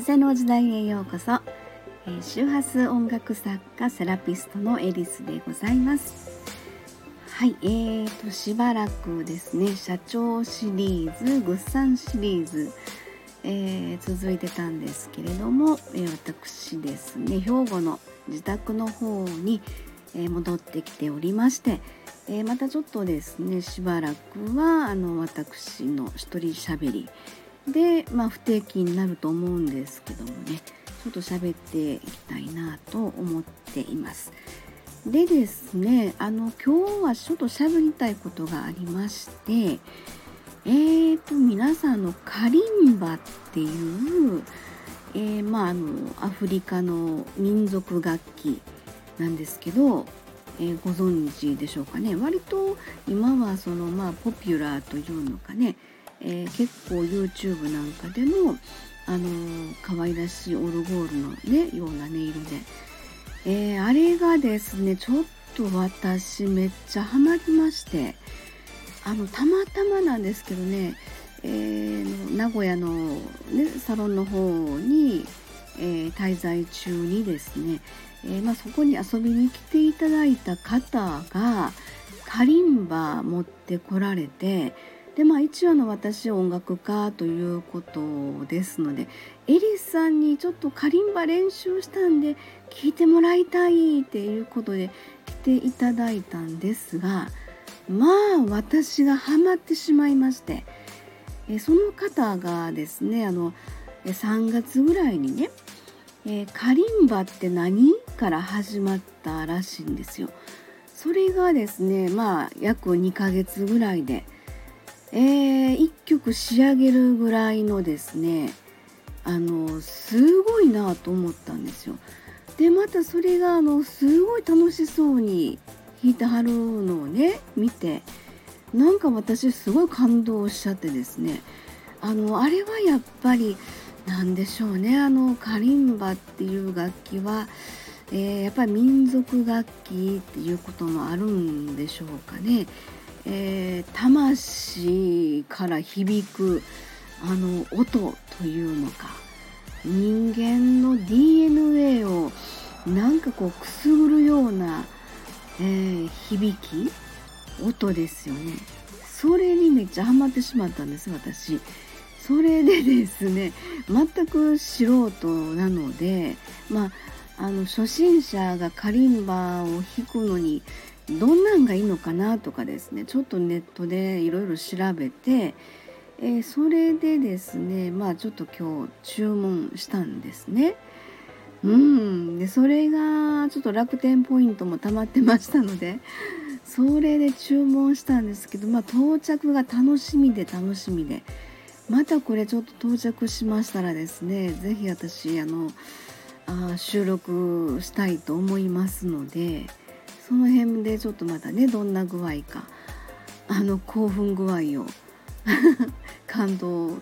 風の時代へようこそ、え、周波数音楽作家セラピストのエリスでございます。はいえーとしばらくですね社長シリーズグッサンシリーズ、えー、続いてたんですけれども、えー、私ですね兵庫の自宅の方に、え、戻ってきておりまして、えまたちょっとですねしばらくはあの私の一人しゃべりで、まあ、不定期になると思うんですけどもねちょっと喋っていきたいなと思っています。でですねあの今日はちょっと喋りたいことがありましてえーと皆さんのカリンバっていう、えー、まああのアフリカの民族楽器なんですけど、えー、ご存知でしょうかね割と今はそのまあポピュラーというのかねえー、結構 YouTube なんかでもあのー、可愛らしいオルゴールのねような音色で、えー、あれがですねちょっと私めっちゃハマりまして。あのたまたまなんですけどね、えー、名古屋の、ね、サロンの方に、え、滞在中にですね、えまあ、そこに遊びに来ていただいた方がカリンバ持ってこられてでまあ一応の私音楽家ということですのでエリスさんにちょっとカリンバ練習したんで聞いてもらいたいっていうことで来ていただいたんですがまあ私がハマってしまいましてえその方がですねあの3月ぐらいにねえカリンバって何から始まったらしいんですよ。それがですねまあ約2ヶ月ぐらいでえー、1曲仕上げるぐらいのですねあのすごいなと思ったんですよ。でまたそれがあのすごい楽しそうに弾いてはるのをね見てなんか私すごい感動しちゃってですねあのあれはやっぱり何でしょうねあのカリンバっていう楽器は、えー、やっぱり民族楽器っていうこともあるんでしょうかね。えー、魂から響くあの音というのか人間の DNA をなんかこうくすぐるような、えー、響き音ですよね。それにめっちゃハマってしまったんです私。それでですね全く素人なのでまああの初心者がカリンバを弾くのにどんなんがいいのかなとかですねちょっとネットでいろいろ調べて、えー、それでですねまあちょっと今日注文したんですね。うんでそれがちょっと楽天ポイントも溜まってましたのでそれで注文したんですけど、まあ、到着が楽しみで楽しみでまたこれちょっと到着しましたらですね是非私あのあ収録したいと思いますので。その辺でちょっとまたねどんな具合かあの興奮具合を 感動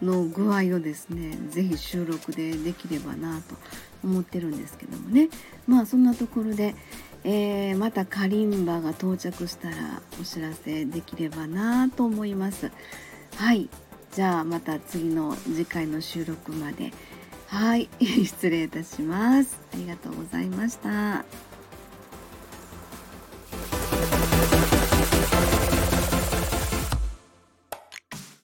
の具合をですね是非収録でできればなと思ってるんですけどもね。まあそんなところで、えー、またカリンバが到着したらお知らせできればなと思います。はい。じゃあまた次の次回の収録まで。はい。失礼いたします。ありがとうございました。